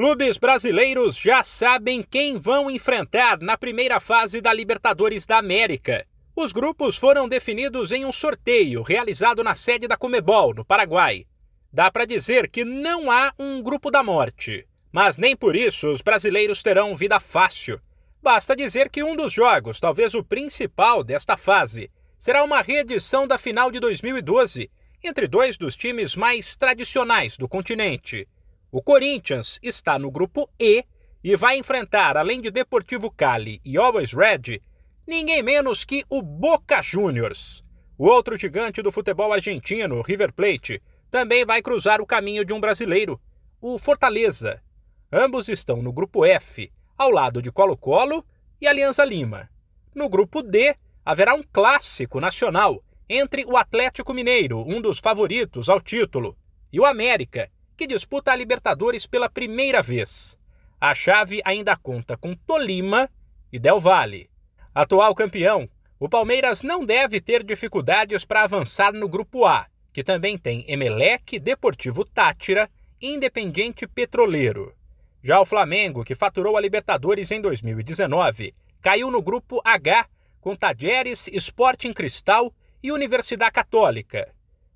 clubes brasileiros já sabem quem vão enfrentar na primeira fase da Libertadores da América. Os grupos foram definidos em um sorteio realizado na sede da Comebol, no Paraguai. Dá para dizer que não há um grupo da morte, mas nem por isso os brasileiros terão vida fácil. Basta dizer que um dos jogos, talvez o principal desta fase, será uma reedição da final de 2012 entre dois dos times mais tradicionais do continente. O Corinthians está no grupo E e vai enfrentar, além de Deportivo Cali e Always Red, ninguém menos que o Boca Juniors. O outro gigante do futebol argentino, River Plate, também vai cruzar o caminho de um brasileiro, o Fortaleza. Ambos estão no grupo F, ao lado de Colo-Colo e Alianza Lima. No grupo D, haverá um clássico nacional entre o Atlético Mineiro, um dos favoritos ao título, e o América, que disputa a Libertadores pela primeira vez. A chave ainda conta com Tolima e Del Valle. Atual campeão, o Palmeiras não deve ter dificuldades para avançar no grupo A, que também tem Emelec, Deportivo Tátira e Independiente Petroleiro. Já o Flamengo, que faturou a Libertadores em 2019, caiu no grupo H com Tajeres, Sporting Cristal e Universidade Católica.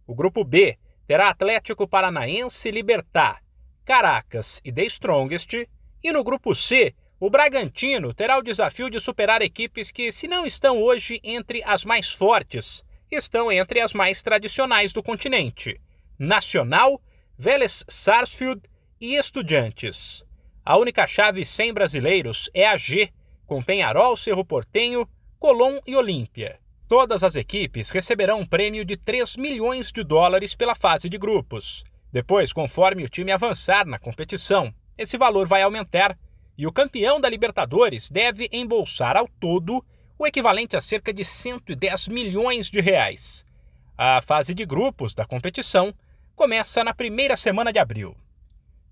O grupo B terá Atlético Paranaense Libertar, Caracas e The Strongest. E no grupo C, o Bragantino terá o desafio de superar equipes que, se não estão hoje entre as mais fortes, estão entre as mais tradicionais do continente: Nacional, Vélez Sarsfield e Estudiantes. A única chave sem brasileiros é a G, com Penharol, Cerro Portenho, Colón e Olímpia. Todas as equipes receberão um prêmio de 3 milhões de dólares pela fase de grupos. Depois, conforme o time avançar na competição, esse valor vai aumentar e o campeão da Libertadores deve embolsar ao todo o equivalente a cerca de 110 milhões de reais. A fase de grupos da competição começa na primeira semana de abril.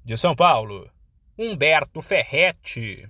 De São Paulo, Humberto Ferretti.